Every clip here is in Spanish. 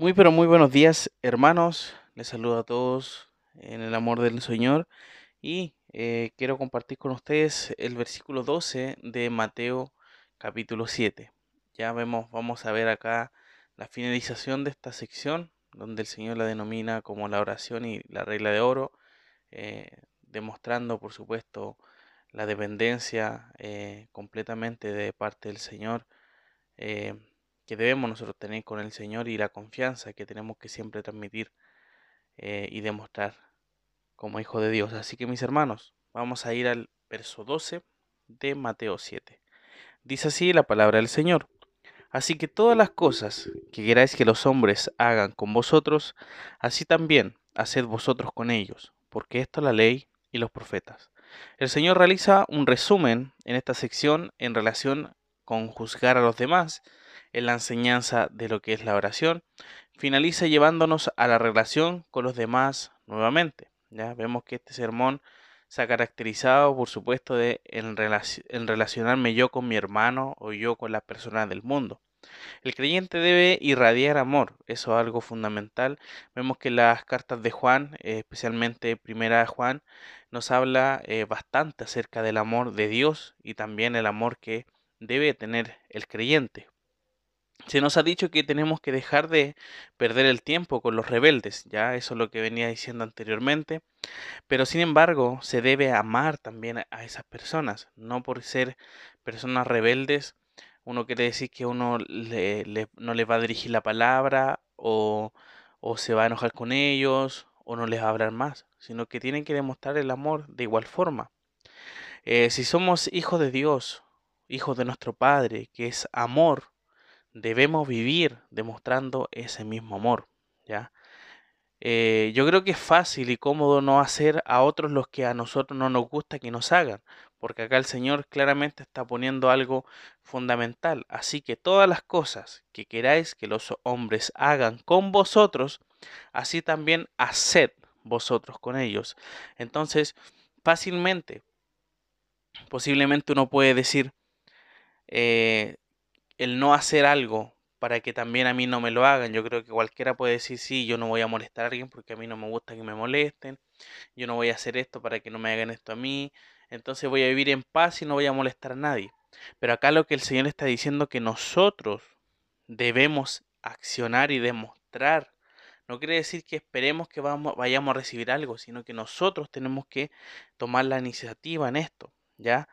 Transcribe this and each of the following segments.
Muy pero muy buenos días hermanos, les saludo a todos en el amor del Señor y eh, quiero compartir con ustedes el versículo 12 de Mateo capítulo 7. Ya vemos, vamos a ver acá la finalización de esta sección donde el Señor la denomina como la oración y la regla de oro, eh, demostrando por supuesto la dependencia eh, completamente de parte del Señor que debemos nosotros tener con el Señor y la confianza que tenemos que siempre transmitir eh, y demostrar como hijo de Dios. Así que mis hermanos, vamos a ir al verso 12 de Mateo 7. Dice así la palabra del Señor. Así que todas las cosas que queráis que los hombres hagan con vosotros, así también haced vosotros con ellos, porque esto es la ley y los profetas. El Señor realiza un resumen en esta sección en relación con juzgar a los demás en la enseñanza de lo que es la oración, finaliza llevándonos a la relación con los demás nuevamente. Ya vemos que este sermón se ha caracterizado, por supuesto, de en, relacionarme yo con mi hermano o yo con las personas del mundo. El creyente debe irradiar amor, eso es algo fundamental. Vemos que las cartas de Juan, eh, especialmente primera de Juan, nos habla eh, bastante acerca del amor de Dios y también el amor que debe tener el creyente. Se nos ha dicho que tenemos que dejar de perder el tiempo con los rebeldes, ya eso es lo que venía diciendo anteriormente, pero sin embargo se debe amar también a esas personas, no por ser personas rebeldes, uno quiere decir que uno no les va a dirigir la palabra o, se va a enojar con ellos o no les va a hablar más, sino que tienen que demostrar el amor de igual forma. Eh, si somos hijos de Dios, hijos de nuestro Padre, que es amor, debemos vivir demostrando ese mismo amor, ¿ya? Eh, yo creo que es fácil y cómodo no hacer a otros los que a nosotros no nos gusta que nos hagan, porque acá el Señor claramente está poniendo algo fundamental. Así que todas las cosas que queráis que los hombres hagan con vosotros, así también haced vosotros con ellos. Entonces, fácilmente, posiblemente uno puede decir, eh, el no hacer algo para que también a mí no me lo hagan. Yo creo que cualquiera puede decir, sí, yo no voy a molestar a alguien porque a mí no me gusta que me molesten, yo no voy a hacer esto para que no me hagan esto a mí, entonces voy a vivir en paz y no voy a molestar a nadie. Pero acá lo que el Señor está diciendo que nosotros debemos accionar y demostrar. No quiere decir que esperemos que vayamos a recibir algo, sino que nosotros tenemos que tomar la iniciativa en esto, ¿ya?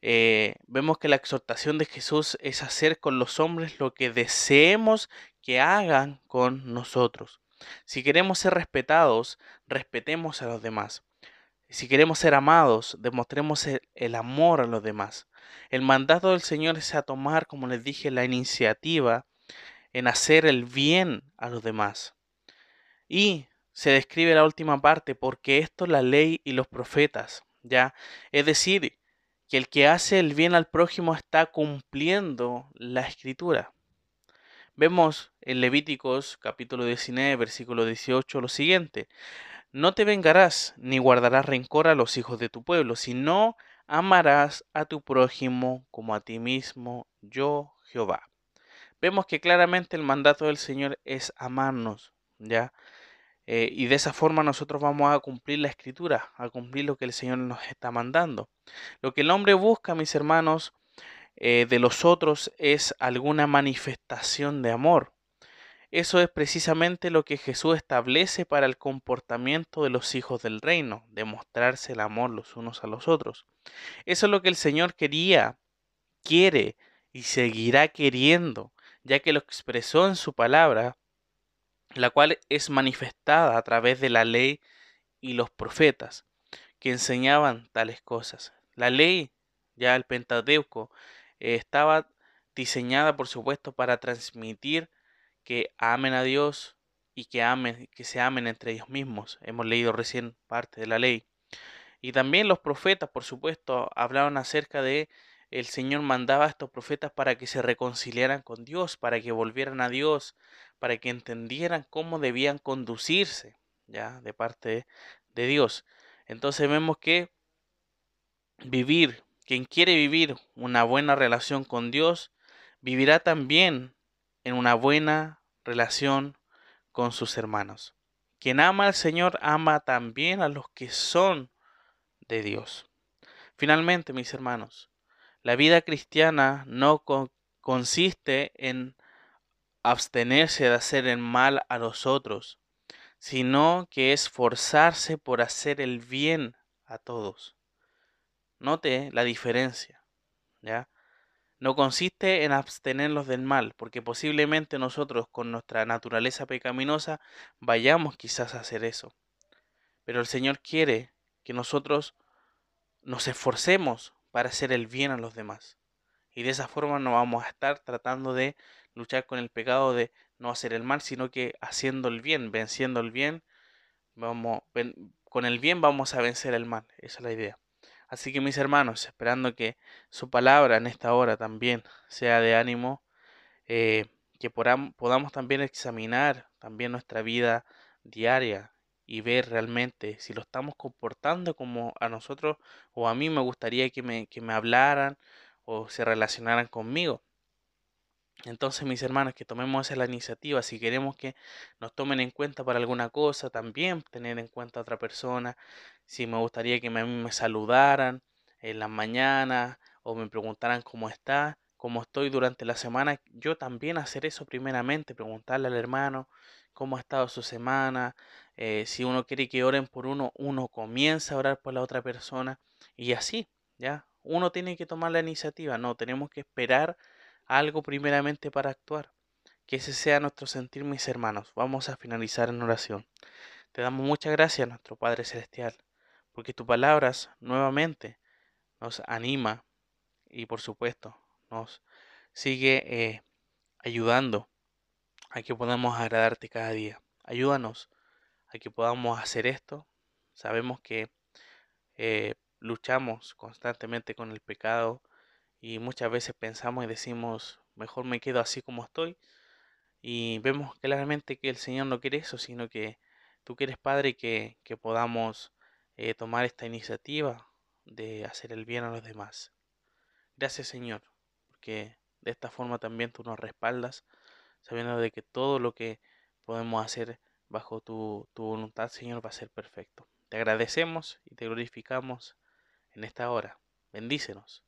Eh, vemos que la exhortación de Jesús es hacer con los hombres lo que deseemos que hagan con nosotros. Si queremos ser respetados, respetemos a los demás. Si queremos ser amados, demostremos el, amor a los demás. El mandato del Señor es a tomar, como les dije, la iniciativa en hacer el bien a los demás. Y se describe la última parte, porque esto es la ley y los profetas, ¿ya? Es decir, que el que hace el bien al prójimo está cumpliendo la escritura. Vemos en Levíticos capítulo 19, versículo 18 lo siguiente. No te vengarás ni guardarás rencor a los hijos de tu pueblo, sino amarás a tu prójimo como a ti mismo, yo Jehová. Vemos que claramente el mandato del Señor es amarnos, ¿ya? Eh, y de esa forma nosotros vamos a cumplir la escritura, a cumplir lo que el Señor nos está mandando. Lo que el hombre busca, mis hermanos, eh, de los otros es alguna manifestación de amor. Eso es precisamente lo que Jesús establece para el comportamiento de los hijos del reino, demostrarse el amor los unos a los otros. Eso es lo que el Señor quería, quiere y seguirá queriendo, ya que lo expresó en su palabra la cual es manifestada a través de la ley y los profetas que enseñaban tales cosas. La ley, ya el Pentateuco, eh, estaba diseñada, por supuesto, para transmitir que amen a Dios y que amen, que se amen entre ellos mismos. Hemos leído recién parte de la ley. Y también los profetas, por supuesto, hablaban acerca de el Señor mandaba a estos profetas para que se reconciliaran con Dios, para que volvieran a Dios, para que entendieran cómo debían conducirse, ya, de parte de Dios. Entonces vemos que vivir, quien quiere vivir una buena relación con Dios, vivirá también en una buena relación con sus hermanos. Quien ama al Señor ama también a los que son de Dios. Finalmente, mis hermanos, la vida cristiana no consiste en abstenerse de hacer el mal a los otros, sino que es forzarse por hacer el bien a todos. Note la diferencia, ¿ya? No consiste en abstenerlos del mal, porque posiblemente nosotros con nuestra naturaleza pecaminosa vayamos quizás a hacer eso. Pero el Señor quiere que nosotros nos esforcemos para hacer el bien a los demás. Y de esa forma no vamos a estar tratando de luchar con el pecado de no hacer el mal, sino que haciendo el bien, venciendo el bien, vamos, con el bien vamos a vencer el mal. Esa es la idea. Así que mis hermanos, esperando que su palabra en esta hora también sea de ánimo, eh, que podamos también examinar también nuestra vida diaria y ver realmente si lo estamos comportando como a nosotros o a mí me gustaría que me, que me hablaran o se relacionaran conmigo. Entonces, mis hermanos, que tomemos esa la iniciativa. Si queremos que nos tomen en cuenta para alguna cosa, también tener en cuenta a otra persona. Si me gustaría que me, me saludaran en las mañanas o me preguntaran cómo está, cómo estoy durante la semana, yo también hacer eso primeramente, preguntarle al hermano cómo ha estado su semana. Eh, si uno quiere que oren por uno, uno comienza a orar por la otra persona y así, ¿ya? Uno tiene que tomar la iniciativa, no, tenemos que esperar algo primeramente para actuar. Que ese sea nuestro sentir, mis hermanos. Vamos a finalizar en oración. Te damos muchas gracias, nuestro Padre Celestial, porque tus palabras nuevamente nos anima y por supuesto nos sigue eh, ayudando a que podamos agradarte cada día. Ayúdanos a que podamos hacer esto. Sabemos que eh, luchamos constantemente con el pecado, y muchas veces pensamos y decimos, mejor me quedo así como estoy. Y vemos claramente que el Señor no quiere eso, sino que tú quieres, Padre, que, que podamos eh, tomar esta iniciativa de hacer el bien a los demás. Gracias, Señor, porque de esta forma también tú nos respaldas, sabiendo de que todo lo que podemos hacer bajo tu, tu voluntad, Señor, va a ser perfecto. Te agradecemos y te glorificamos en esta hora. Bendícenos.